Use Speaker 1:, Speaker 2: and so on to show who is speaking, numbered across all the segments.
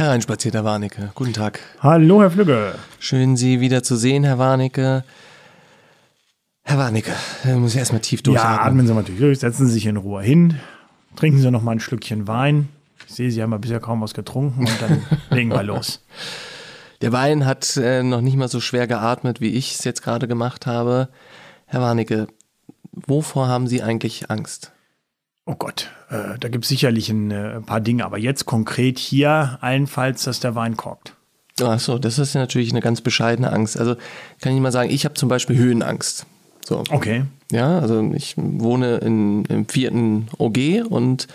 Speaker 1: Hereinspaziert, Herr Warnecke. Guten Tag.
Speaker 2: Hallo, Herr Flügge.
Speaker 1: Schön, Sie wieder zu sehen, Herr Warnecke. Herr Warnecke, da muss ich erstmal tief durchatmen.
Speaker 2: Ja, atmen Sie mal durch. Setzen Sie sich in Ruhe hin. Trinken Sie noch mal ein Schlückchen Wein. Ich sehe, Sie haben ja bisher kaum was getrunken und dann legen wir los.
Speaker 1: Der Wein hat äh, noch nicht mal so schwer geatmet, wie ich es jetzt gerade gemacht habe. Herr Warnecke, wovor haben Sie eigentlich Angst?
Speaker 2: Oh Gott, äh, da gibt es sicherlich ein äh, paar Dinge, aber jetzt konkret hier allenfalls, dass der Wein korkt.
Speaker 1: Ach so, das ist ja natürlich eine ganz bescheidene Angst. Also kann ich mal sagen, ich habe zum Beispiel Höhenangst. So.
Speaker 2: Okay.
Speaker 1: Ja, also ich wohne in, im vierten OG und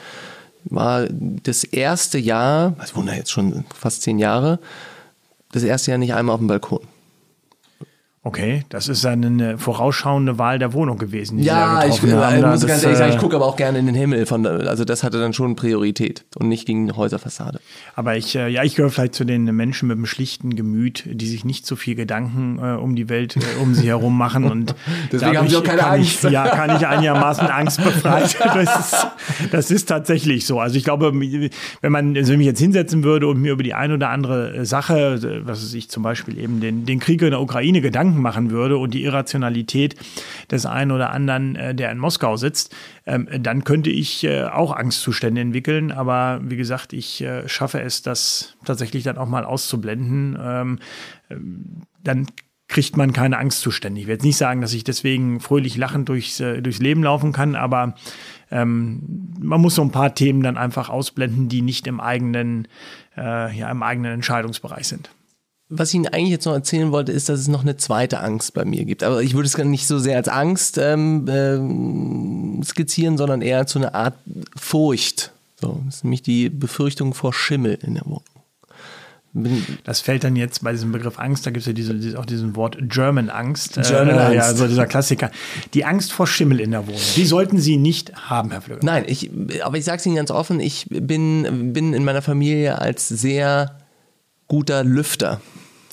Speaker 1: war das erste Jahr, ich wohne jetzt schon fast zehn Jahre, das erste Jahr nicht einmal auf dem Balkon.
Speaker 2: Okay, das ist eine vorausschauende Wahl der Wohnung gewesen.
Speaker 1: ja, ich, haben, ich muss ganz ehrlich sagen, ich äh, gucke aber auch gerne in den Himmel. Von, also das hatte dann schon Priorität und nicht gegen die Häuserfassade.
Speaker 2: Aber ich, äh, ja, ich gehöre vielleicht zu den Menschen mit einem schlichten Gemüt, die sich nicht so viel Gedanken äh, um die Welt äh, um sie herum machen. Und
Speaker 1: Deswegen haben sie auch keine Angst.
Speaker 2: Ich, ja, kann ich einigermaßen Angst befreit. Das ist, das ist tatsächlich so. Also ich glaube, wenn man also wenn mich jetzt hinsetzen würde und mir über die eine oder andere Sache, was weiß ich zum Beispiel eben den, den Krieg in der Ukraine Gedanken Gedanken machen würde und die Irrationalität des einen oder anderen, äh, der in Moskau sitzt, ähm, dann könnte ich äh, auch Angstzustände entwickeln. Aber wie gesagt, ich äh, schaffe es, das tatsächlich dann auch mal auszublenden. Ähm, dann kriegt man keine Angstzustände. Ich werde jetzt nicht sagen, dass ich deswegen fröhlich lachend durchs, durchs Leben laufen kann, aber ähm, man muss so ein paar Themen dann einfach ausblenden, die nicht im eigenen, äh, ja, im eigenen Entscheidungsbereich sind
Speaker 1: was ich Ihnen eigentlich jetzt noch erzählen wollte, ist, dass es noch eine zweite Angst bei mir gibt. Aber ich würde es gar nicht so sehr als Angst ähm, ähm, skizzieren, sondern eher zu einer Art Furcht. So, das ist nämlich die Befürchtung vor Schimmel in der Wohnung.
Speaker 2: Das fällt dann jetzt bei diesem Begriff Angst, da gibt es ja diese, auch diesen Wort German Angst.
Speaker 1: German äh, Angst.
Speaker 2: Ja, also dieser Klassiker. Die Angst vor Schimmel in der Wohnung. Die sollten Sie nicht haben, Herr Flöger.
Speaker 1: Nein, ich, aber ich sage es Ihnen ganz offen, ich bin, bin in meiner Familie als sehr guter Lüfter,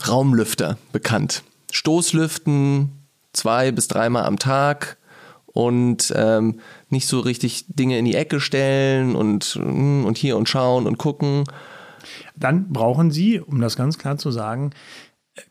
Speaker 1: Raumlüfter bekannt. Stoßlüften zwei bis dreimal am Tag und ähm, nicht so richtig Dinge in die Ecke stellen und, hm, und hier und schauen und gucken.
Speaker 2: Dann brauchen Sie, um das ganz klar zu sagen,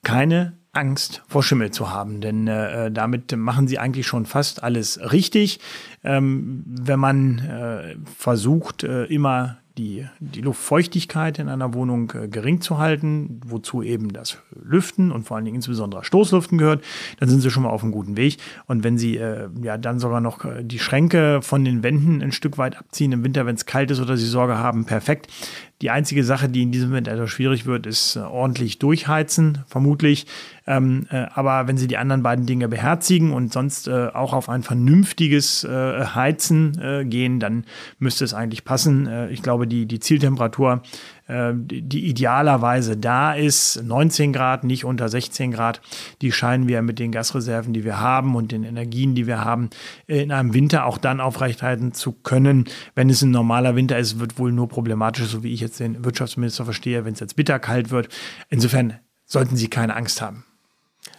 Speaker 2: keine Angst vor Schimmel zu haben, denn äh, damit machen sie eigentlich schon fast alles richtig. Ähm, wenn man äh, versucht, äh, immer die, die Luftfeuchtigkeit in einer Wohnung äh, gering zu halten, wozu eben das Lüften und vor allen Dingen insbesondere Stoßlüften gehört, dann sind sie schon mal auf einem guten Weg. Und wenn sie äh, ja dann sogar noch äh, die Schränke von den Wänden ein Stück weit abziehen im Winter, wenn es kalt ist oder sie Sorge haben, perfekt. Die einzige Sache, die in diesem Moment etwas schwierig wird, ist äh, ordentlich durchheizen, vermutlich. Ähm, äh, aber wenn Sie die anderen beiden Dinge beherzigen und sonst äh, auch auf ein vernünftiges äh, Heizen äh, gehen, dann müsste es eigentlich passen. Äh, ich glaube, die, die Zieltemperatur die idealerweise da ist, 19 Grad, nicht unter 16 Grad, die scheinen wir mit den Gasreserven, die wir haben und den Energien, die wir haben, in einem Winter auch dann aufrechthalten zu können. Wenn es ein normaler Winter ist, wird wohl nur problematisch, so wie ich jetzt den Wirtschaftsminister verstehe, wenn es jetzt bitterkalt wird. Insofern sollten Sie keine Angst haben.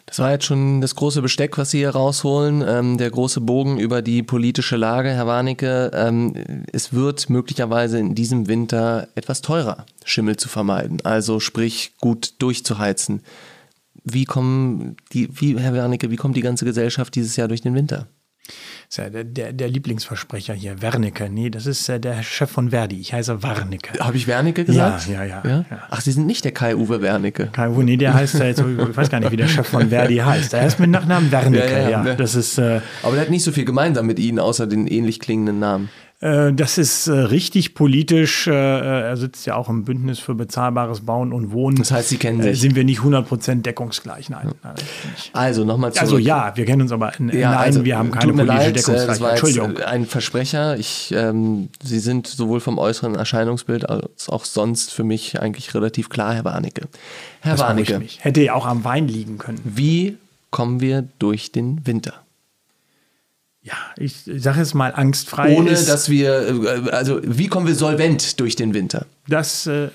Speaker 1: Das war jetzt schon das große Besteck, was Sie hier rausholen, ähm, der große Bogen über die politische Lage, Herr Warnecke. Ähm, es wird möglicherweise in diesem Winter etwas teurer, Schimmel zu vermeiden, also sprich gut durchzuheizen. Wie kommen die, wie, Herr Warnecke, wie kommt die ganze Gesellschaft dieses Jahr durch den Winter?
Speaker 2: Ist ja der, der, der Lieblingsversprecher hier, Wernicke. Nee, das ist äh, der Chef von Verdi. Ich heiße Warnicke.
Speaker 1: Habe ich Wernicke gesagt?
Speaker 2: Ja, ja, ja,
Speaker 1: ja, Ach, Sie sind nicht der Kai-Uwe Wernicke.
Speaker 2: Kai-Uwe, nee, der heißt ja jetzt, ich weiß gar nicht, wie der Chef von Verdi heißt. Der heißt mit Nachnamen Wernicke, ja. ja, ja. Das ist, äh,
Speaker 1: Aber der hat nicht so viel gemeinsam mit Ihnen, außer den ähnlich klingenden Namen.
Speaker 2: Äh, das ist äh, richtig politisch. Äh, er sitzt ja auch im Bündnis für bezahlbares Bauen und Wohnen.
Speaker 1: Das heißt, Sie kennen sich.
Speaker 2: Sind wir nicht 100% deckungsgleich? Nein. nein
Speaker 1: also nochmal
Speaker 2: zurück. Also ja, wir kennen uns aber.
Speaker 1: Ja, nein, also,
Speaker 2: wir haben keine politische leid, Deckungsgleichheit.
Speaker 1: Das war Entschuldigung. ein Versprecher. Ich, ähm, Sie sind sowohl vom äußeren Erscheinungsbild als auch sonst für mich eigentlich relativ klar, Herr Warnecke. Herr das Warnecke.
Speaker 2: Hätte ja auch am Wein liegen können.
Speaker 1: Wie kommen wir durch den Winter?
Speaker 2: Ja, ich sage es mal angstfrei.
Speaker 1: Ohne ist, dass wir, äh, also wie kommen wir solvent durch den Winter?
Speaker 2: Das äh,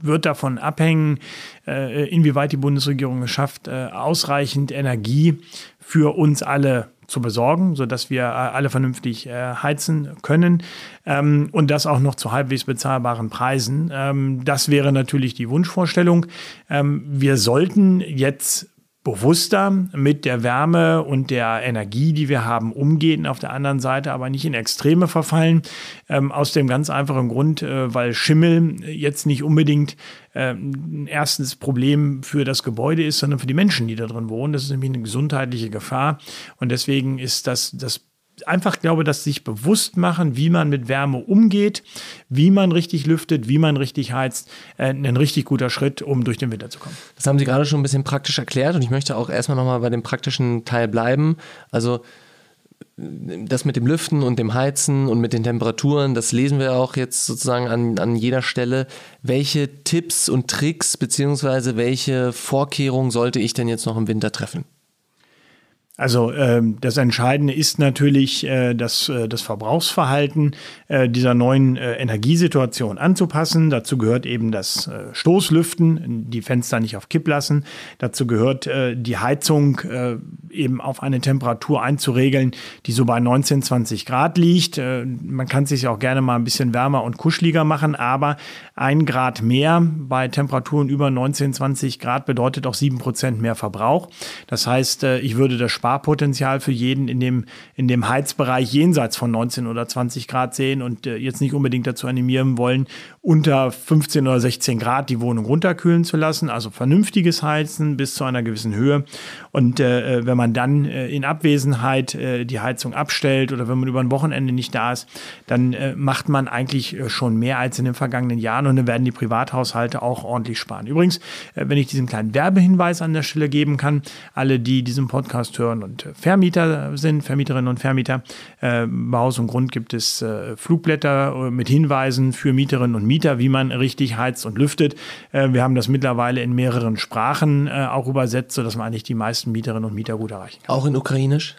Speaker 2: wird davon abhängen, äh, inwieweit die Bundesregierung es schafft, äh, ausreichend Energie für uns alle zu besorgen, sodass wir alle vernünftig heizen können ähm, und das auch noch zu halbwegs bezahlbaren Preisen. Ähm, das wäre natürlich die Wunschvorstellung. Ähm, wir sollten jetzt bewusster mit der Wärme und der Energie, die wir haben, umgehen, auf der anderen Seite aber nicht in Extreme verfallen, ähm, aus dem ganz einfachen Grund, äh, weil Schimmel jetzt nicht unbedingt äh, ein erstes Problem für das Gebäude ist, sondern für die Menschen, die da drin wohnen. Das ist nämlich eine gesundheitliche Gefahr und deswegen ist das das einfach glaube, dass sich bewusst machen, wie man mit Wärme umgeht, wie man richtig lüftet, wie man richtig heizt, äh, ein richtig guter Schritt, um durch den Winter zu kommen.
Speaker 1: Das haben Sie gerade schon ein bisschen praktisch erklärt und ich möchte auch erstmal nochmal bei dem praktischen Teil bleiben. Also das mit dem Lüften und dem Heizen und mit den Temperaturen, das lesen wir auch jetzt sozusagen an, an jeder Stelle. Welche Tipps und Tricks beziehungsweise welche Vorkehrungen sollte ich denn jetzt noch im Winter treffen?
Speaker 2: Also ähm, das Entscheidende ist natürlich, äh, das, äh, das Verbrauchsverhalten äh, dieser neuen äh, Energiesituation anzupassen. Dazu gehört eben das äh, Stoßlüften, die Fenster nicht auf Kipp lassen. Dazu gehört äh, die Heizung äh, eben auf eine Temperatur einzuregeln, die so bei 19, 20 Grad liegt. Äh, man kann es sich auch gerne mal ein bisschen wärmer und kuscheliger machen, aber ein Grad mehr bei Temperaturen über 19, 20 Grad bedeutet auch sieben Prozent mehr Verbrauch. Das heißt, äh, ich würde das Sparpotenzial für jeden in dem, in dem Heizbereich jenseits von 19 oder 20 Grad sehen und äh, jetzt nicht unbedingt dazu animieren wollen, unter 15 oder 16 Grad die Wohnung runterkühlen zu lassen. Also vernünftiges Heizen bis zu einer gewissen Höhe. Und äh, äh wenn man dann äh, in Abwesenheit äh, die Heizung abstellt oder wenn man über ein Wochenende nicht da ist, dann äh, macht man eigentlich äh, schon mehr als in den vergangenen Jahren und dann werden die Privathaushalte auch ordentlich sparen. Übrigens, äh, wenn ich diesen kleinen Werbehinweis an der Stelle geben kann, alle, die diesen Podcast hören, und Vermieter sind, Vermieterinnen und Vermieter. Äh, bei Haus und Grund gibt es äh, Flugblätter äh, mit Hinweisen für Mieterinnen und Mieter, wie man richtig heizt und lüftet. wir haben das mittlerweile in mehreren Sprachen auch übersetzt, sodass man eigentlich die meisten Mieterinnen und Mieter gut erreichen
Speaker 1: kann. Auch in Ukrainisch?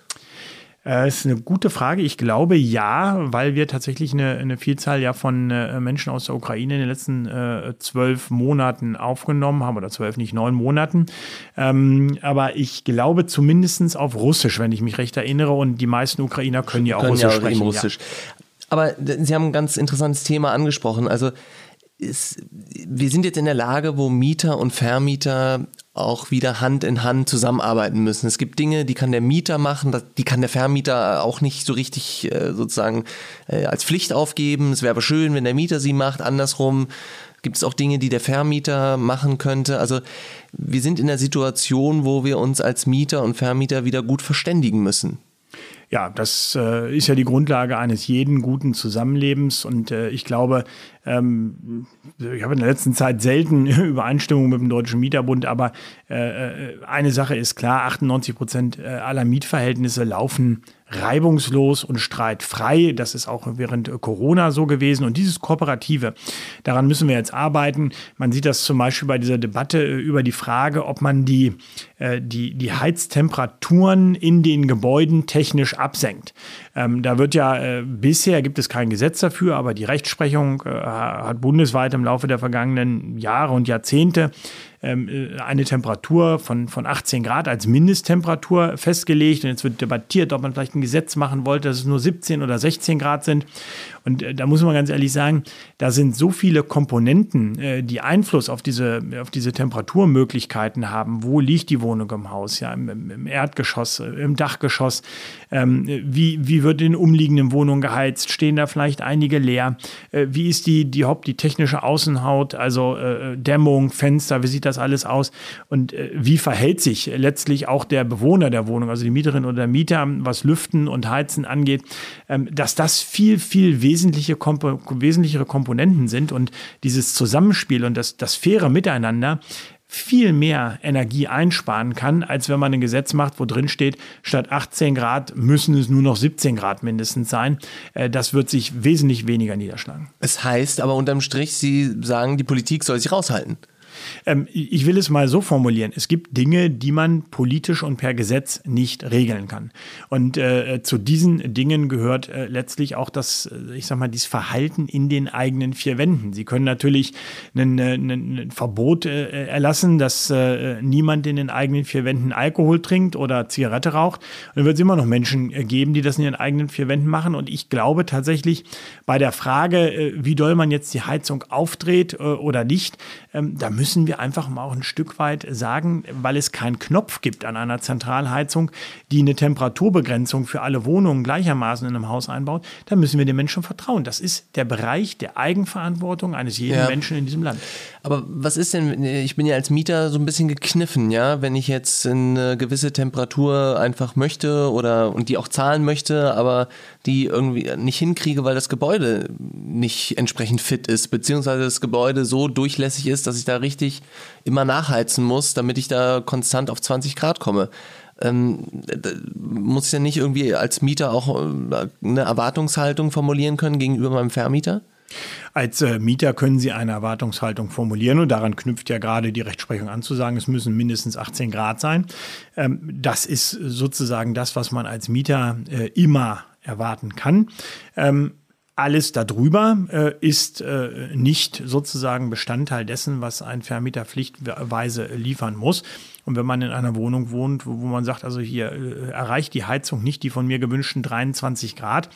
Speaker 2: Das äh, ist eine gute Frage. Ich glaube ja, weil wir tatsächlich eine, eine Vielzahl ja von äh, Menschen aus der Ukraine in den letzten äh, zwölf Monaten aufgenommen haben oder zwölf, nicht neun Monaten. Ähm, aber ich glaube zumindest auf Russisch, wenn ich mich recht erinnere. Und die meisten Ukrainer können ja auch können Russisch ja sprechen.
Speaker 1: Russisch. Ja. Aber Sie haben ein ganz interessantes Thema angesprochen. Also ist, wir sind jetzt in der Lage, wo Mieter und Vermieter auch wieder Hand in Hand zusammenarbeiten müssen. Es gibt Dinge, die kann der Mieter machen, die kann der Vermieter auch nicht so richtig äh, sozusagen äh, als Pflicht aufgeben. Es wäre aber schön, wenn der Mieter sie macht. Andersrum gibt es auch Dinge, die der Vermieter machen könnte. Also wir sind in der Situation, wo wir uns als Mieter und Vermieter wieder gut verständigen müssen
Speaker 2: ja, das äh, ist ja die Grundlage eines jeden guten Zusammenlebens. Und äh, ich glaube, ähm, ich habe in der letzten Zeit selten Übereinstimmung mit dem Deutschen Mieterbund, aber äh, äh eine Sache ist klar, 98 Prozent äh, aller Mietverhältnisse laufen reibungslos und streitfrei. Das ist auch während Corona so gewesen. Und dieses Kooperative, daran müssen wir jetzt arbeiten. Man sieht das zum Beispiel bei dieser Debatte äh, über die Frage, ob man die, äh, die, die Heiztemperaturen in den Gebäuden technisch absenkt. Ähm, da wird ja, äh, bisher gibt es kein Gesetz dafür, aber die Rechtsprechung hat bundesweit im Laufe der vergangenen Jahre und Jahrzehnte äh, eine Temperatur von, von 18 Grad als Mindesttemperatur festgelegt. Und jetzt wird debattiert, ob man vielleicht ein Gesetz machen wollte, dass es nur 17 oder 16 Grad sind. Und äh, da muss man ganz ehrlich sagen, da sind so viele Komponenten, äh, die Einfluss auf diese, auf diese Temperaturmöglichkeiten haben. Wo liegt die Wohnung im Haus? Ja, im, im Erdgeschoss, äh, im Dachgeschoss. Ähm, wie, wie wird in umliegenden Wohnungen geheizt? Stehen da vielleicht einige leer? Wie ist die, die die technische Außenhaut, also Dämmung, Fenster, wie sieht das alles aus? Und wie verhält sich letztlich auch der Bewohner der Wohnung, also die Mieterin oder der Mieter, was Lüften und Heizen angeht, ähm, dass das viel, viel wesentlicher wesentliche Kompo wesentlichere Komponenten sind und dieses Zusammenspiel und das, das faire Miteinander viel mehr Energie einsparen kann, als wenn man ein Gesetz macht, wo drin steht, statt 18 Grad müssen es nur noch 17 Grad mindestens sein. Äh, das wird sich wesentlich weniger niederschlagen.
Speaker 1: Es heißt aber unterm Strich, Sie sagen, die Politik soll sich raushalten.
Speaker 2: Ähm, ich will es mal so formulieren. Es gibt Dinge, die man politisch und per Gesetz nicht regeln kann. Und äh, zu diesen Dingen gehört äh, letztlich auch das, äh, ich sag mal, dieses Verhalten in den eigenen vier Wänden. Sie können natürlich ein, ein Verbot äh, erlassen, dass äh, niemand in den eigenen vier Wänden Alkohol trinkt oder Zigarette raucht. Und dann wird es immer noch Menschen äh, geben, die das in ihren eigenen vier Wänden machen. Und ich glaube tatsächlich bei der Frage, wie doll man jetzt die Heizung aufdreht oder nicht, ähm, da müssen wir einfach mal auch ein Stück weit sagen, weil es keinen Knopf gibt an einer Zentralheizung, die eine Temperaturbegrenzung für alle Wohnungen gleichermaßen in einem Haus einbaut, da müssen wir den Menschen vertrauen. Das ist der Bereich der Eigenverantwortung eines jeden ja. Menschen in diesem Land.
Speaker 1: Aber was ist denn, ich bin ja als Mieter so ein bisschen gekniffen, ja, wenn ich jetzt eine gewisse Temperatur einfach möchte oder und die auch zahlen möchte, aber die irgendwie nicht hinkriege, weil das Gebäude nicht entsprechend fit ist, beziehungsweise das Gebäude so durchlässig ist, dass ich da richtig immer nachheizen muss, damit ich da konstant auf 20 Grad komme. Ähm, muss ich ja nicht irgendwie als Mieter auch äh, eine Erwartungshaltung formulieren können gegenüber meinem Vermieter?
Speaker 2: Als äh, Mieter können Sie eine Erwartungshaltung formulieren und daran knüpft ja gerade die Rechtsprechung an zu sagen, es müssen mindestens 18 Grad sein. Ähm, das ist sozusagen das, was man als Mieter äh, immer erwarten kann. Ähm, alles darüber äh, ist äh, nicht sozusagen Bestandteil dessen, was ein Vermieter pflichtweise liefern muss. Und wenn man in einer Wohnung wohnt, wo, wo man sagt, also hier äh, erreicht die Heizung nicht die von mir gewünschten 23 Grad,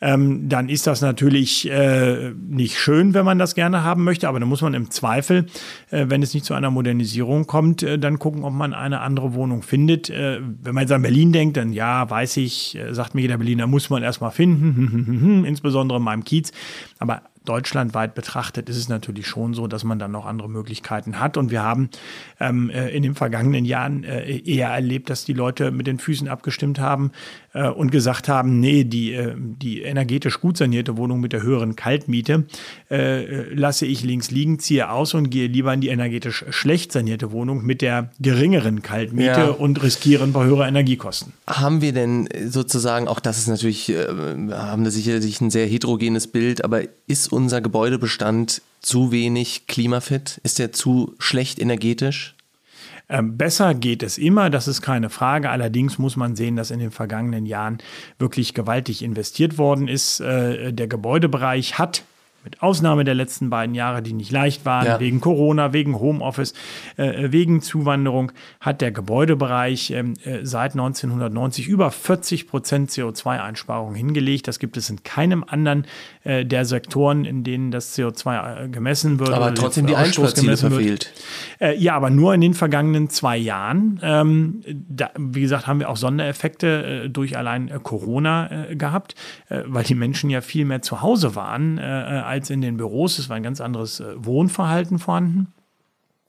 Speaker 2: ähm, dann ist das natürlich äh, nicht schön, wenn man das gerne haben möchte. Aber dann muss man im Zweifel, äh, wenn es nicht zu einer Modernisierung kommt, äh, dann gucken, ob man eine andere Wohnung findet. Äh, wenn man jetzt an Berlin denkt, dann ja, weiß ich, äh, sagt mir jeder Berliner, muss man erstmal finden, insbesondere in meinem Kiez. Aber deutschlandweit betrachtet ist es natürlich schon so, dass man dann noch andere Möglichkeiten hat. Und wir haben ähm, äh, in den vergangenen Jahren äh, eher erlebt, dass die Leute mit den Füßen abgestimmt haben äh, und gesagt haben, nee, die, äh, die energetisch gut sanierte Wohnung mit der höheren Kaltmiete äh, lasse ich links liegen, ziehe aus und gehe lieber in die energetisch schlecht sanierte Wohnung mit der geringeren Kaltmiete ja. und riskiere ein paar höhere Energiekosten.
Speaker 1: Haben wir denn sozusagen, auch das ist natürlich, äh, haben wir sicherlich ein sehr heterogenes Bild, aber ist unser Gebäudebestand zu wenig klimafit? Ist er zu schlecht energetisch?
Speaker 2: Ähm, besser geht es immer, das ist keine Frage. Allerdings muss man sehen, dass in den vergangenen Jahren wirklich gewaltig investiert worden ist. Äh, der Gebäudebereich hat mit Ausnahme der letzten beiden Jahre, die nicht leicht waren, ja. wegen Corona, wegen Homeoffice, äh, wegen Zuwanderung, hat der Gebäudebereich ähm, äh, seit 1990 über 40 Prozent CO2-Einsparungen hingelegt. Das gibt es in keinem anderen äh, der Sektoren, in denen das CO2 äh, gemessen wird.
Speaker 1: Aber trotzdem die Einsparziele verfehlt.
Speaker 2: Äh, ja, aber nur in den vergangenen zwei Jahren. Ähm, da, wie gesagt, haben wir auch Sondereffekte äh, durch allein Corona gehabt, weil die Menschen ja viel mehr zu Hause waren als in den Büros. Es war ein ganz anderes äh, Wohnverhalten vorhanden.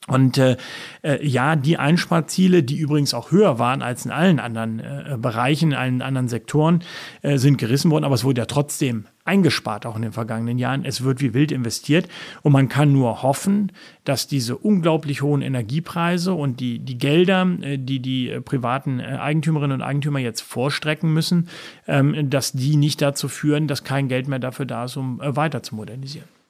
Speaker 2: Und äh, äh, ja, die Einsparziele, die übrigens auch höher waren als in allen anderen äh, Bereichen, in allen anderen Sektoren, äh, sind gerissen worden. Aber es wurde ja trotzdem eingespart, auch in den vergangenen Jahren. Es wird wie wild investiert. Und man kann nur hoffen, dass diese unglaublich hohen Energiepreise und die, die Gelder, äh, die die äh, privaten äh, Eigentümerinnen und Eigentümer jetzt vorstrecken müssen, ähm, dass die nicht dazu führen, dass kein Geld mehr dafür da ist, um äh, weiter zu modernisieren.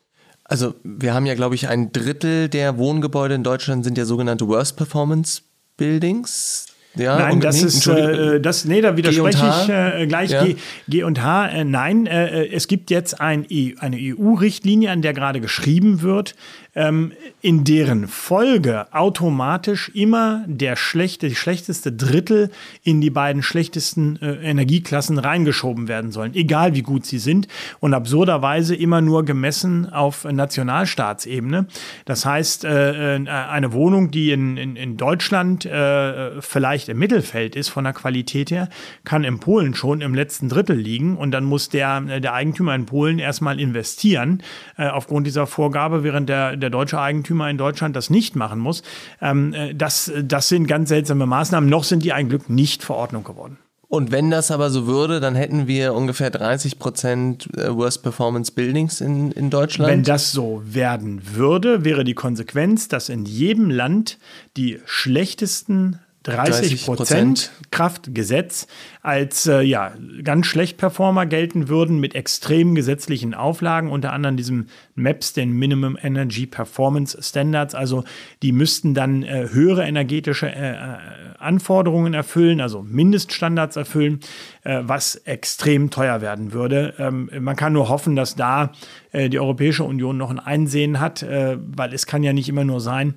Speaker 1: Also wir haben ja, glaube ich, ein Drittel der Wohngebäude in Deutschland sind ja sogenannte Worst Performance Buildings.
Speaker 2: Ja, nein, das nee, ist äh, das nee, da widerspreche ich äh, gleich ja. G, G und H. Äh, nein, äh, es gibt jetzt ein, e, eine EU-Richtlinie, an der gerade geschrieben wird, ähm, in deren Folge automatisch immer der schlechte, die schlechteste Drittel in die beiden schlechtesten äh, Energieklassen reingeschoben werden sollen, egal wie gut sie sind und absurderweise immer nur gemessen auf Nationalstaatsebene. Das heißt, äh, äh eine Wohnung, die in, in, in Deutschland äh, vielleicht im Mittelfeld ist von der Qualität her, kann in Polen schon im letzten Drittel liegen und dann muss der, der Eigentümer in Polen erstmal investieren äh, aufgrund dieser Vorgabe, während der der deutsche Eigentümer in Deutschland das nicht machen muss. Ähm, äh, das, das sind ganz seltsame Maßnahmen. Noch sind die ein Glück nicht Verordnung geworden.
Speaker 1: Und wenn das aber so würde, dann hätten wir ungefähr 30 Prozent äh, Worst Performance Buildings in, in Deutschland.
Speaker 2: Wenn das so werden würde, wäre die Konsequenz, dass in jedem Land die schlechtesten 30 Prozent Kraftgesetz als äh, ja, ganz schlecht Performer gelten würden mit extremen gesetzlichen Auflagen, unter anderem diesem MAPS, den Minimum Energy Performance Standards. Also die müssten dann äh, höhere energetische äh, äh Anforderungen erfüllen, also Mindeststandards erfüllen, äh, was extrem teuer werden würde. Ähm, man kann nur hoffen, dass da äh, die Europäische Union noch ein Einsehen hat, weil es kann ja nicht immer nur sein,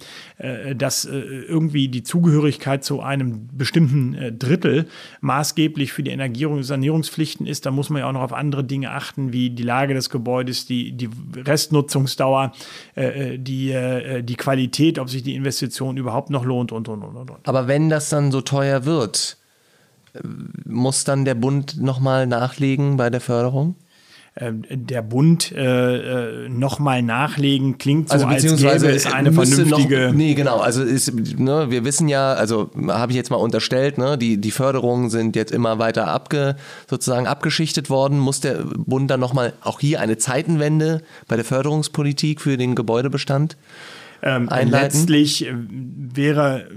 Speaker 2: dass irgendwie die Zugehörigkeit zu einem bestimmten Drittel maßgeblich für die Energierung und Sanierungspflichten ist. Da muss man ja auch noch auf andere Dinge achten, wie die Lage des Gebäudes, die, die Restnutzungsdauer, die, die Qualität, ob sich die Investition überhaupt noch lohnt und, und, und, und.
Speaker 1: Aber wenn das dann so teuer wird, muss dann der Bund nochmal nachlegen bei der Förderung?
Speaker 2: Ähm, der Bund äh, äh nochmal nachlegen klingt so, also beziehungsweise als gäbe eine vernünftige.
Speaker 1: Noch, nee, genau. Also ist, ne, wir wissen ja, also habe ich jetzt mal unterstellt, ne, die, die Förderungen sind jetzt immer weiter abge, sozusagen abgeschichtet worden. Muss der Bund dann nochmal auch hier eine Zeitenwende bei der Förderungspolitik für den Gebäudebestand?
Speaker 2: Ähm, letztlich äh, wäre,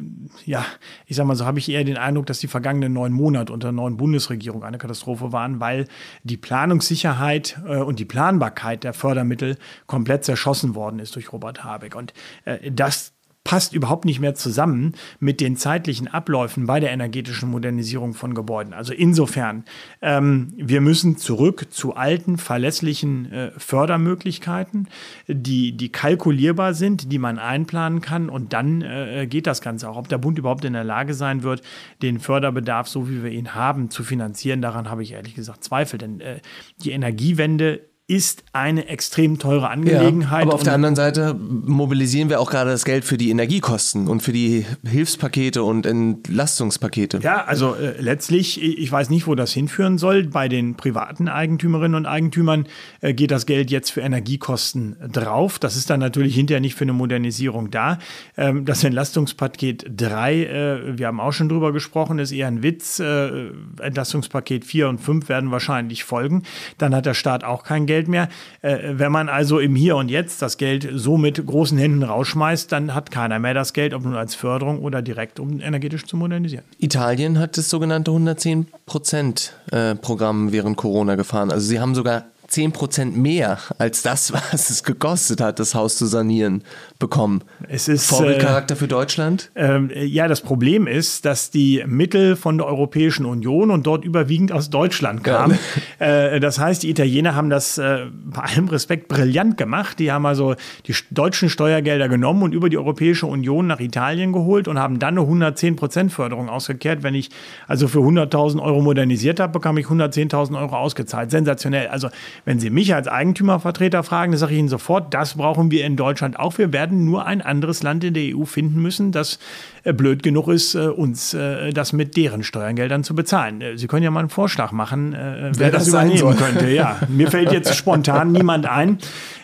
Speaker 2: ja, ich sag mal so, habe ich eher den Eindruck, dass die vergangenen neun Monate unter der neuen Bundesregierung eine Katastrophe waren, weil die Planungssicherheit äh, und die Planbarkeit der Fördermittel komplett zerschossen worden ist durch Robert Habeck. Und äh, das passt überhaupt nicht mehr zusammen mit den zeitlichen Abläufen bei der energetischen Modernisierung von Gebäuden. Also insofern, ähm, wir müssen zurück zu alten, verlässlichen äh, Fördermöglichkeiten, die, die kalkulierbar sind, die man einplanen kann und dann äh, geht das Ganze auch. Ob der Bund überhaupt in der Lage sein wird, den Förderbedarf, so wie wir ihn haben, zu finanzieren, daran habe ich ehrlich gesagt Zweifel, denn äh, die Energiewende ist eine extrem teure Angelegenheit.
Speaker 1: Ja, aber auf der anderen Seite mobilisieren wir auch gerade das Geld für die Energiekosten und für die Hilfspakete und Entlastungspakete.
Speaker 2: Ja, also äh, letztlich, ich weiß nicht, wo das hinführen soll. Bei den privaten Eigentümerinnen und Eigentümern äh, geht das Geld jetzt für Energiekosten drauf. Das ist dann natürlich hinterher nicht für eine Modernisierung da. Ähm, das Entlastungspaket 3, äh, wir haben auch schon drüber gesprochen, ist eher ein Witz. Äh, Entlastungspaket 4 und 5 werden wahrscheinlich folgen. Dann hat der Staat auch kein Geld Geld mehr. Äh, wenn man also im Hier und Jetzt das Geld so mit großen Händen rausschmeißt, dann hat keiner mehr das Geld, ob nun als Förderung oder direkt, um energetisch zu modernisieren.
Speaker 1: Italien hat das sogenannte 110 Prozent äh, Programm während Corona gefahren. Also sie haben sogar 10% mehr als das, was es gekostet hat, das Haus zu sanieren, bekommen.
Speaker 2: Es ist
Speaker 1: Vorbildcharakter äh, für Deutschland?
Speaker 2: Äh, ja, das Problem ist, dass die Mittel von der Europäischen Union und dort überwiegend aus Deutschland kamen. Ja. Äh, das heißt, die Italiener haben das äh, bei allem Respekt brillant gemacht. Die haben also die deutschen Steuergelder genommen und über die Europäische Union nach Italien geholt und haben dann eine 110% Förderung ausgekehrt. Wenn ich also für 100.000 Euro modernisiert habe, bekam ich 110.000 Euro ausgezahlt. Sensationell. Also wenn Sie mich als Eigentümervertreter fragen, dann sage ich Ihnen sofort, das brauchen wir in Deutschland auch. Wir werden nur ein anderes Land in der EU finden müssen, das äh, blöd genug ist, äh, uns äh, das mit deren Steuergeldern zu bezahlen. Sie können ja mal einen Vorschlag machen, wer, wer das, das übernehmen könnte. Ja, mir fällt jetzt spontan niemand ein,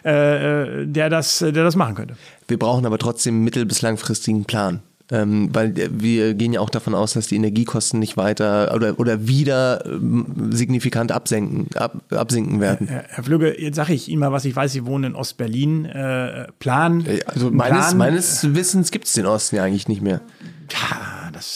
Speaker 2: der das, der das machen könnte.
Speaker 1: Wir brauchen aber trotzdem mittel- bis langfristigen Plan. Ähm, weil wir gehen ja auch davon aus, dass die Energiekosten nicht weiter oder, oder wieder ähm, signifikant absenken, ab, absinken werden.
Speaker 2: Herr, Herr Flügge, jetzt sage ich Ihnen mal, was ich weiß. Sie wohnen in Ostberlin. Äh, Plan.
Speaker 1: Also meines, Plan, meines Wissens gibt es den Osten ja eigentlich nicht mehr.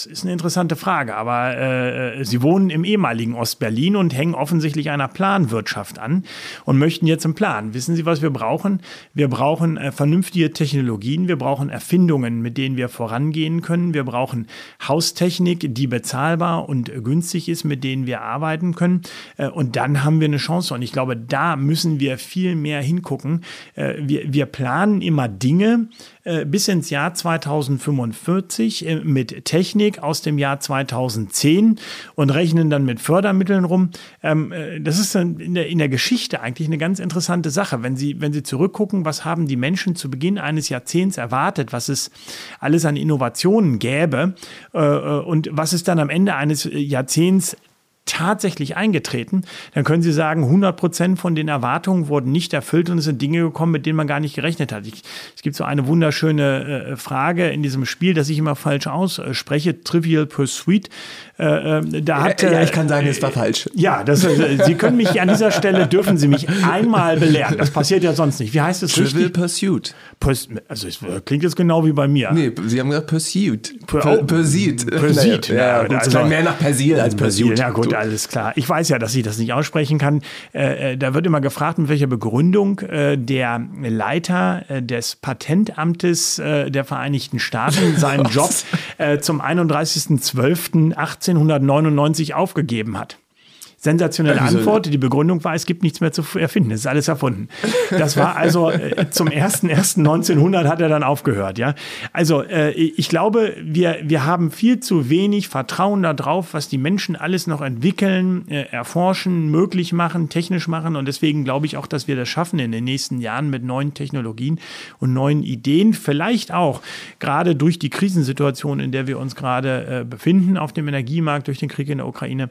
Speaker 2: Ist eine interessante Frage. Aber äh, Sie wohnen im ehemaligen Ostberlin und hängen offensichtlich einer Planwirtschaft an und möchten jetzt einen Plan. Wissen Sie, was wir brauchen? Wir brauchen äh, vernünftige Technologien. Wir brauchen Erfindungen, mit denen wir vorangehen können. Wir brauchen Haustechnik, die bezahlbar und günstig ist, mit denen wir arbeiten können. Äh, und dann haben wir eine Chance. Und ich glaube, da müssen wir viel mehr hingucken. Äh, wir, wir planen immer Dinge, äh, bis ins Jahr 2045 äh, mit Technik aus dem Jahr 2010 und rechnen dann mit Fördermitteln rum. Ähm, äh, das ist in der, Geschichte eigentlich eine ganz interessante Sache. Wenn Sie, wenn Sie zurückgucken, was haben die Menschen zu Beginn eines Jahrzehnts erwartet, was es alles an Innovationen gäbe und was ist dann am Ende eines Jahrzehnts tatsächlich eingetreten, dann können Sie sagen, 100 Prozent von den Erwartungen wurden nicht erfüllt und es sind Dinge gekommen, mit denen man gar nicht gerechnet hat. Ich, es gibt so eine wunderschöne äh, Frage in diesem Spiel, das ich immer falsch ausspreche, Trivial Pursuit.
Speaker 1: Äh, äh, da hat, ja, ich kann sagen, es war falsch.
Speaker 2: Ja, das, äh, Sie können mich an dieser Stelle, dürfen Sie mich einmal belehren. Das passiert ja sonst nicht. Wie heißt es
Speaker 1: Trivial richtig? Pursuit.
Speaker 2: Purs also es klingt jetzt genau wie bei mir.
Speaker 1: Nee, Sie haben gesagt Pursuit.
Speaker 2: Oh, Pursuit.
Speaker 1: Pursuit. Ja, ja, gut, also, mehr nach Persil als Pursuit.
Speaker 2: Ja gut, alles klar. Ich weiß ja, dass ich das nicht aussprechen kann. Äh, da wird immer gefragt, mit welcher Begründung äh, der Leiter äh, des Patentamtes der Vereinigten Staaten seinen Job zum 31.12.1899 aufgegeben hat. Sensationelle Antwort. Die Begründung war, es gibt nichts mehr zu erfinden. Es ist alles erfunden. Das war also äh, zum 1.1.1900 hat er dann aufgehört. Ja, also äh, ich glaube, wir wir haben viel zu wenig Vertrauen darauf, was die Menschen alles noch entwickeln, äh, erforschen, möglich machen, technisch machen. Und deswegen glaube ich auch, dass wir das schaffen in den nächsten Jahren mit neuen Technologien und neuen Ideen. Vielleicht auch gerade durch die Krisensituation, in der wir uns gerade äh, befinden auf dem Energiemarkt durch den Krieg in der Ukraine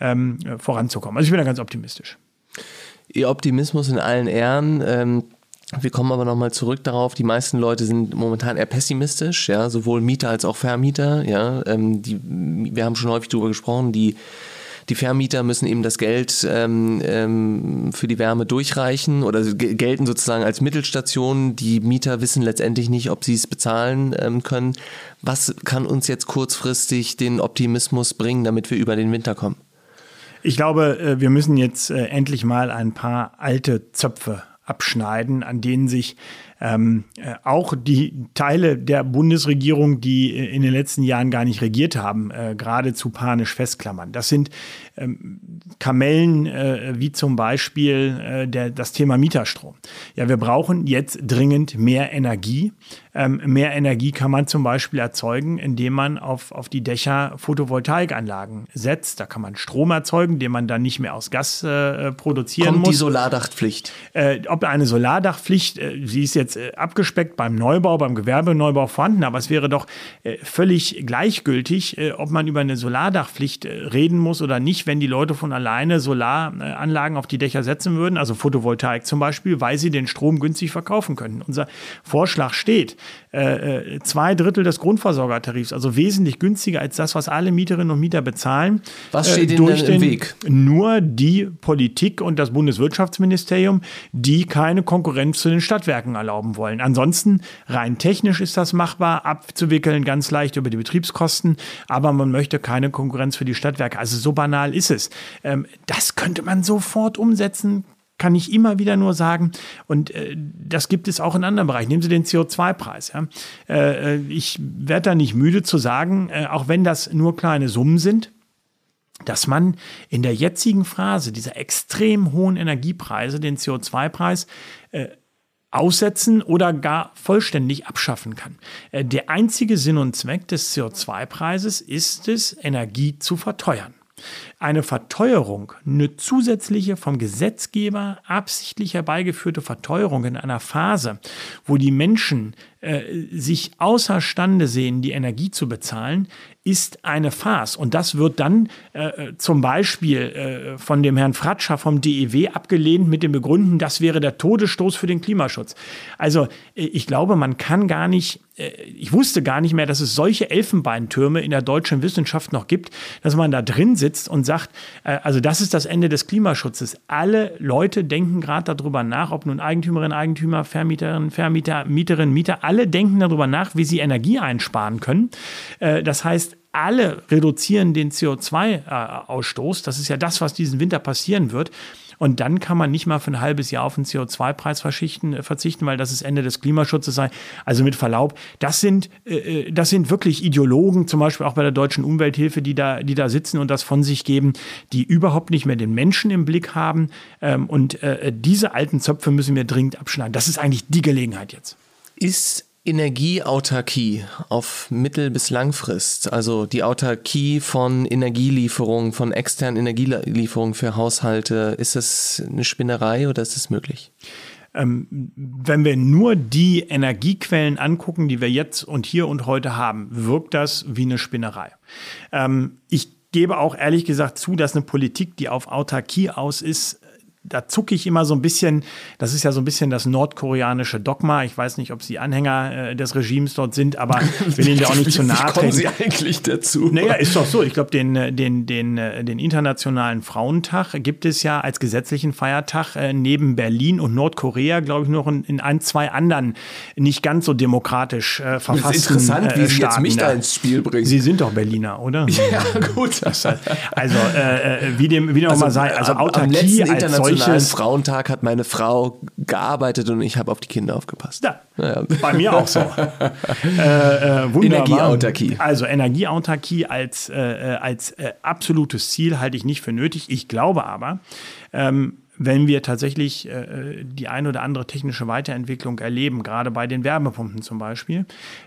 Speaker 2: ähm, voranzukommen. Also ich bin da ganz optimistisch.
Speaker 1: Ihr Optimismus in allen Ehren. Ähm wir kommen aber nochmal zurück darauf, die meisten Leute sind momentan eher pessimistisch, ja, sowohl Mieter als auch Vermieter, ja. Ähm, die, wir haben schon häufig darüber gesprochen, die die Vermieter müssen eben das Geld ähm, ähm, für die Wärme durchreichen oder gelten sozusagen als Mittelstation. Die Mieter wissen letztendlich nicht, ob sie es bezahlen ähm, können. Was kann uns jetzt kurzfristig den Optimismus bringen, damit wir über den Winter kommen?
Speaker 2: Ich glaube, äh, wir müssen jetzt äh, endlich mal ein paar alte Zöpfe abschneiden, an denen sich ähm, äh, auch die Teile der Bundesregierung, die in den letzten Jahren gar nicht regiert haben, äh, geradezu panisch festklammern. Das sind ähm, Kamellen äh, wie zum Beispiel äh, der, das Thema Mieterstrom. Ja, wir brauchen jetzt dringend mehr Energie. Ähm, mehr Energie kann man zum Beispiel erzeugen, indem man auf, auf die Dächer Photovoltaikanlagen setzt. Da kann man Strom erzeugen, den man dann nicht mehr aus Gas äh, produzieren
Speaker 1: Kommt
Speaker 2: muss.
Speaker 1: die Solardachpflicht?
Speaker 2: Äh, ob eine Solardachpflicht, äh, sie ist jetzt äh, abgespeckt beim Neubau, beim Gewerbeneubau vorhanden, aber es wäre doch äh, völlig gleichgültig, äh, ob man über eine Solardachpflicht reden muss oder nicht, wenn die Leute von alleine Solaranlagen auf die Dächer setzen würden, also Photovoltaik zum Beispiel, weil sie den Strom günstig verkaufen können. Unser Vorschlag steht, äh, äh, zwei Drittel des Grundversorgertarifs, also wesentlich günstiger als das, was alle Mieterinnen und Mieter bezahlen.
Speaker 1: Was steht äh, durch Ihnen im Weg?
Speaker 2: Nur die Politik und das Bundeswirtschaftsministerium, die keine Konkurrenz zu den Stadtwerken erlauben wollen. Ansonsten rein technisch ist das machbar, abzuwickeln, ganz leicht über die Betriebskosten, aber man möchte keine Konkurrenz für die Stadtwerke. Also so banal ist es. Ähm, das könnte man sofort umsetzen, kann ich immer wieder nur sagen, und äh, das gibt es auch in anderen Bereichen. Nehmen Sie den CO2-Preis. Ja? Äh, äh, ich werde da nicht müde zu sagen, äh, auch wenn das nur kleine Summen sind, dass man in der jetzigen Phase dieser extrem hohen Energiepreise den CO2-Preis äh, aussetzen oder gar vollständig abschaffen kann. Äh, der einzige Sinn und Zweck des CO2-Preises ist es, Energie zu verteuern. Eine Verteuerung, eine zusätzliche vom Gesetzgeber absichtlich herbeigeführte Verteuerung in einer Phase, wo die Menschen äh, sich außerstande sehen, die Energie zu bezahlen, ist eine Farce. Und das wird dann äh, zum Beispiel äh, von dem Herrn Fratscher vom DEW abgelehnt mit dem Begründen, das wäre der Todesstoß für den Klimaschutz. Also äh, ich glaube, man kann gar nicht, äh, ich wusste gar nicht mehr, dass es solche Elfenbeintürme in der deutschen Wissenschaft noch gibt, dass man da drin sitzt und sagt, äh, also das ist das Ende des Klimaschutzes. Alle Leute denken gerade darüber nach, ob nun Eigentümerinnen, Eigentümer, Vermieterinnen, Vermieter, Mieterinnen, Mieter, alle denken darüber nach, wie sie Energie einsparen können. Äh, das heißt, alle reduzieren den CO2-Ausstoß. Das ist ja das, was diesen Winter passieren wird. Und dann kann man nicht mal für ein halbes Jahr auf den CO2-Preis äh, verzichten, weil das ist Ende des Klimaschutzes sei. Also mit Verlaub, das sind, äh, das sind wirklich Ideologen, zum Beispiel auch bei der Deutschen Umwelthilfe, die da, die da sitzen und das von sich geben, die überhaupt nicht mehr den Menschen im Blick haben. Ähm, und äh, diese alten Zöpfe müssen wir dringend abschneiden. Das ist eigentlich die Gelegenheit jetzt.
Speaker 1: Ist Energieautarkie auf Mittel- bis Langfrist, also die Autarkie von Energielieferungen, von externen Energielieferungen für Haushalte, ist das eine Spinnerei oder ist das möglich?
Speaker 2: Ähm, wenn wir nur die Energiequellen angucken, die wir jetzt und hier und heute haben, wirkt das wie eine Spinnerei. Ähm, ich gebe auch ehrlich gesagt zu, dass eine Politik, die auf Autarkie aus ist, da zucke ich immer so ein bisschen, das ist ja so ein bisschen das nordkoreanische Dogma. Ich weiß nicht, ob Sie Anhänger äh, des Regimes dort sind, aber ich will Ihnen da auch nicht zu nahe treten.
Speaker 1: Wie kommen Sie eigentlich dazu?
Speaker 2: Naja, ist doch so. Ich glaube, den, äh, den, den, äh, den Internationalen Frauentag gibt es ja als gesetzlichen Feiertag äh, neben Berlin und Nordkorea, glaube ich, noch in, in, ein, zwei anderen nicht ganz so demokratisch äh, verfassten
Speaker 1: Das ist interessant, wie Sie jetzt mich da ins Spiel bringen.
Speaker 2: Sie sind doch Berliner, oder?
Speaker 1: Ja, gut.
Speaker 2: Also, äh, wie dem, wie dem also, auch mal sei, also Autarkie als solche
Speaker 1: Internationalen Frauentag hat meine Frau gearbeitet und ich habe auf die Kinder aufgepasst.
Speaker 2: Ja, ja. bei mir auch so. äh, äh,
Speaker 1: Energieautarkie.
Speaker 2: Also Energieautarkie als, äh, äh, als äh, absolutes Ziel halte ich nicht für nötig. Ich glaube aber, ähm, wenn wir tatsächlich äh, die ein oder andere technische Weiterentwicklung erleben, gerade bei den Wärmepumpen zum Beispiel,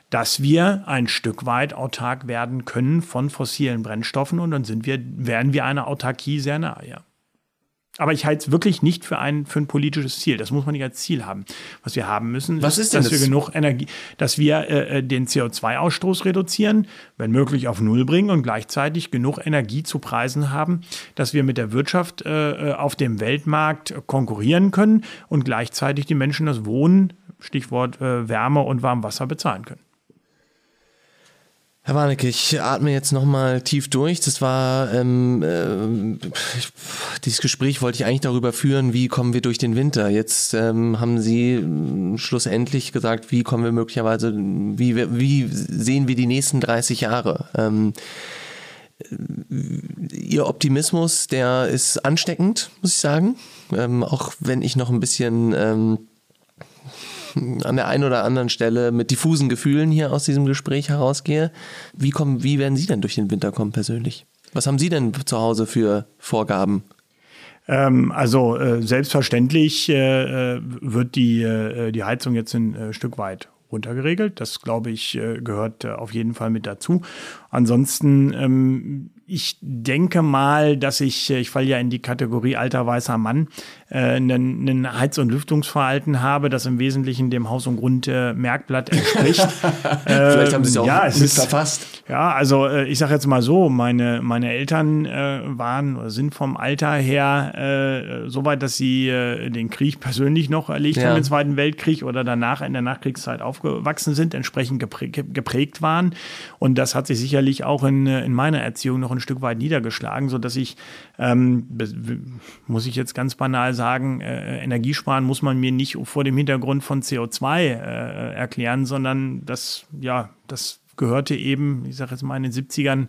Speaker 2: dass wir ein Stück weit autark werden können von fossilen Brennstoffen und dann sind wir, werden wir einer Autarkie sehr nahe, ja. Aber ich halte es wirklich nicht für ein, für ein politisches Ziel. Das muss man nicht als Ziel haben. Was wir haben müssen,
Speaker 1: Was ist, denn
Speaker 2: dass
Speaker 1: das?
Speaker 2: wir genug Energie, dass wir äh, den CO2-Ausstoß reduzieren, wenn möglich auf Null bringen und gleichzeitig genug Energie zu Preisen haben, dass wir mit der Wirtschaft äh, auf dem Weltmarkt konkurrieren können und gleichzeitig die Menschen das Wohnen, Stichwort äh, Wärme und Warmwasser bezahlen können.
Speaker 1: Herr Warnecke, ich atme jetzt nochmal tief durch. Das war, ähm, äh, dieses Gespräch wollte ich eigentlich darüber führen, wie kommen wir durch den Winter. Jetzt ähm, haben Sie äh, schlussendlich gesagt, wie kommen wir möglicherweise, wie, wie sehen wir die nächsten 30 Jahre? Ähm, Ihr Optimismus, der ist ansteckend, muss ich sagen. Ähm, auch wenn ich noch ein bisschen ähm, an der einen oder anderen Stelle mit diffusen Gefühlen hier aus diesem Gespräch herausgehe. Wie, kommen, wie werden Sie denn durch den Winter kommen persönlich? Was haben Sie denn zu Hause für Vorgaben?
Speaker 2: Ähm, also äh, selbstverständlich äh, wird die, äh, die Heizung jetzt ein äh, Stück weit runtergeregelt. Das, glaube ich, äh, gehört äh, auf jeden Fall mit dazu. Ansonsten, ähm, ich denke mal, dass ich, ich falle ja in die Kategorie alter weißer Mann, ein, ein Heiz- und Lüftungsverhalten habe, das im Wesentlichen dem Haus- und Grund-Merkblatt entspricht.
Speaker 1: Vielleicht haben Sie es auch
Speaker 2: ja, es ist,
Speaker 1: verfasst.
Speaker 2: Ja, also ich sage jetzt mal so, meine, meine Eltern äh, waren oder sind vom Alter her äh, so weit, dass sie äh, den Krieg persönlich noch erlebt
Speaker 1: Ja.
Speaker 2: haben, den Zweiten Weltkrieg oder danach in der Nachkriegszeit aufgewachsen sind, entsprechend geprägt, geprägt waren. Und das hat sich sicherlich auch in, in meiner Erziehung noch ein Stück weit niedergeschlagen, so dass ich, ähm, muss ich jetzt ganz banal sagen, äh, Energiesparen muss man mir nicht vor dem Hintergrund von CO2 äh, erklären, sondern das, ja, das gehörte eben, ich sage jetzt mal in den 70ern,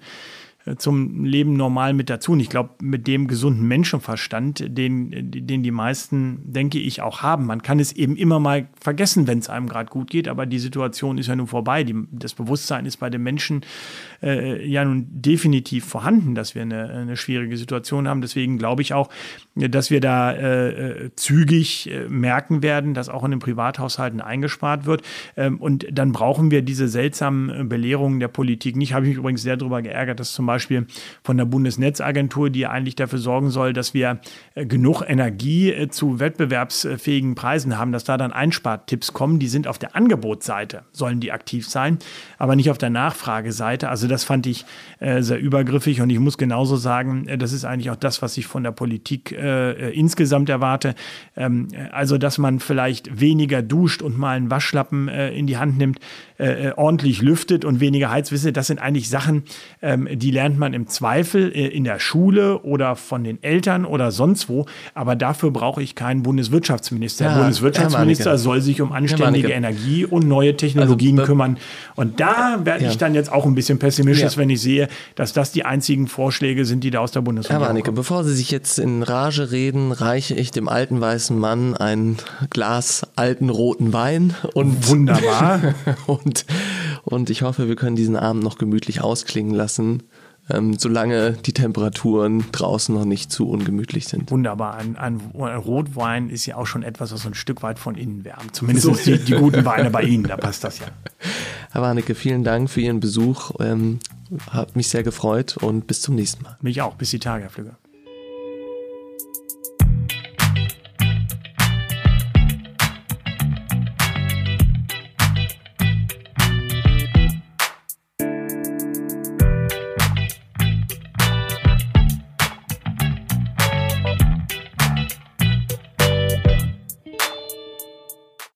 Speaker 2: äh, zum Leben normal mit dazu. Und ich glaube, mit dem gesunden Menschenverstand, den, den die meisten, denke ich, auch haben. Man kann es eben immer mal vergessen, wenn es einem gerade gut geht, aber die Situation ist ja nun vorbei. Die, das Bewusstsein ist bei den Menschen äh, ja nun definitiv vorhanden, dass wir eine, eine schwierige Situation haben. Deswegen glaube ich auch, dass wir da äh, äh, zügig äh, merken werden, dass auch in den Privathaushalten eingespart wird. Ähm, und dann brauchen wir diese seltsamen äh, Belehrungen der Politik nicht. Habe ich mich übrigens sehr darüber geärgert, dass zum Beispiel von der Bundesnetzagentur, die eigentlich dafür sorgen soll, dass wir genug Energie zu wettbewerbsfähigen Preisen haben, dass da dann Einspartipps kommen. Die sind auf der Angebotsseite, sollen die aktiv sein, aber nicht auf der Nachfrageseite. Also das fand ich sehr übergriffig und ich muss genauso sagen, das ist eigentlich auch das, was ich von der Politik äh, äh, insgesamt erwarte. Ähm, äh, also, dass man vielleicht weniger duscht und mal einen Waschlappen äh, in die Hand nimmt, äh, äh, ordentlich lüftet und weniger ihr, das sind eigentlich Sachen, ähm, die lernt man im Zweifel äh, in der Schule oder von den Eltern oder sonst wo. Aber dafür brauche ich keinen Bundeswirtschaftsminister.
Speaker 1: Ja,
Speaker 2: der Bundeswirtschaftsminister
Speaker 1: Herr
Speaker 2: soll sich um anständige. Energie und neue Technologien
Speaker 1: Also,
Speaker 2: kümmern. Und da werde
Speaker 1: Ja.
Speaker 2: ich dann jetzt auch ein bisschen pessimistisch,
Speaker 1: Ja.
Speaker 2: wenn ich sehe, dass das die einzigen Vorschläge sind, die da aus der
Speaker 1: Herr
Speaker 2: Bundesregierung
Speaker 1: Warnecke,
Speaker 2: kommen.
Speaker 1: bevor Sie sich jetzt in Rage reden, reiche ich dem alten weißen Mann ein Glas alten roten Wein und
Speaker 2: Wunderbar.
Speaker 1: und, und ich hoffe, wir können diesen Abend noch gemütlich ausklingen lassen, ähm, solange die Temperaturen draußen noch nicht zu ungemütlich sind.
Speaker 2: Wunderbar. Ein, ein, ein Rotwein ist ja auch schon etwas, was so ein Stück weit von innen wärmt. Zumindest die, die guten Weine bei Ihnen, da passt das ja.
Speaker 1: Herr Warnecke, vielen Dank für Ihren Besuch. Ähm, hat mich sehr gefreut und bis zum nächsten Mal.
Speaker 2: Mich auch. Bis die Tage, Herr Flügge.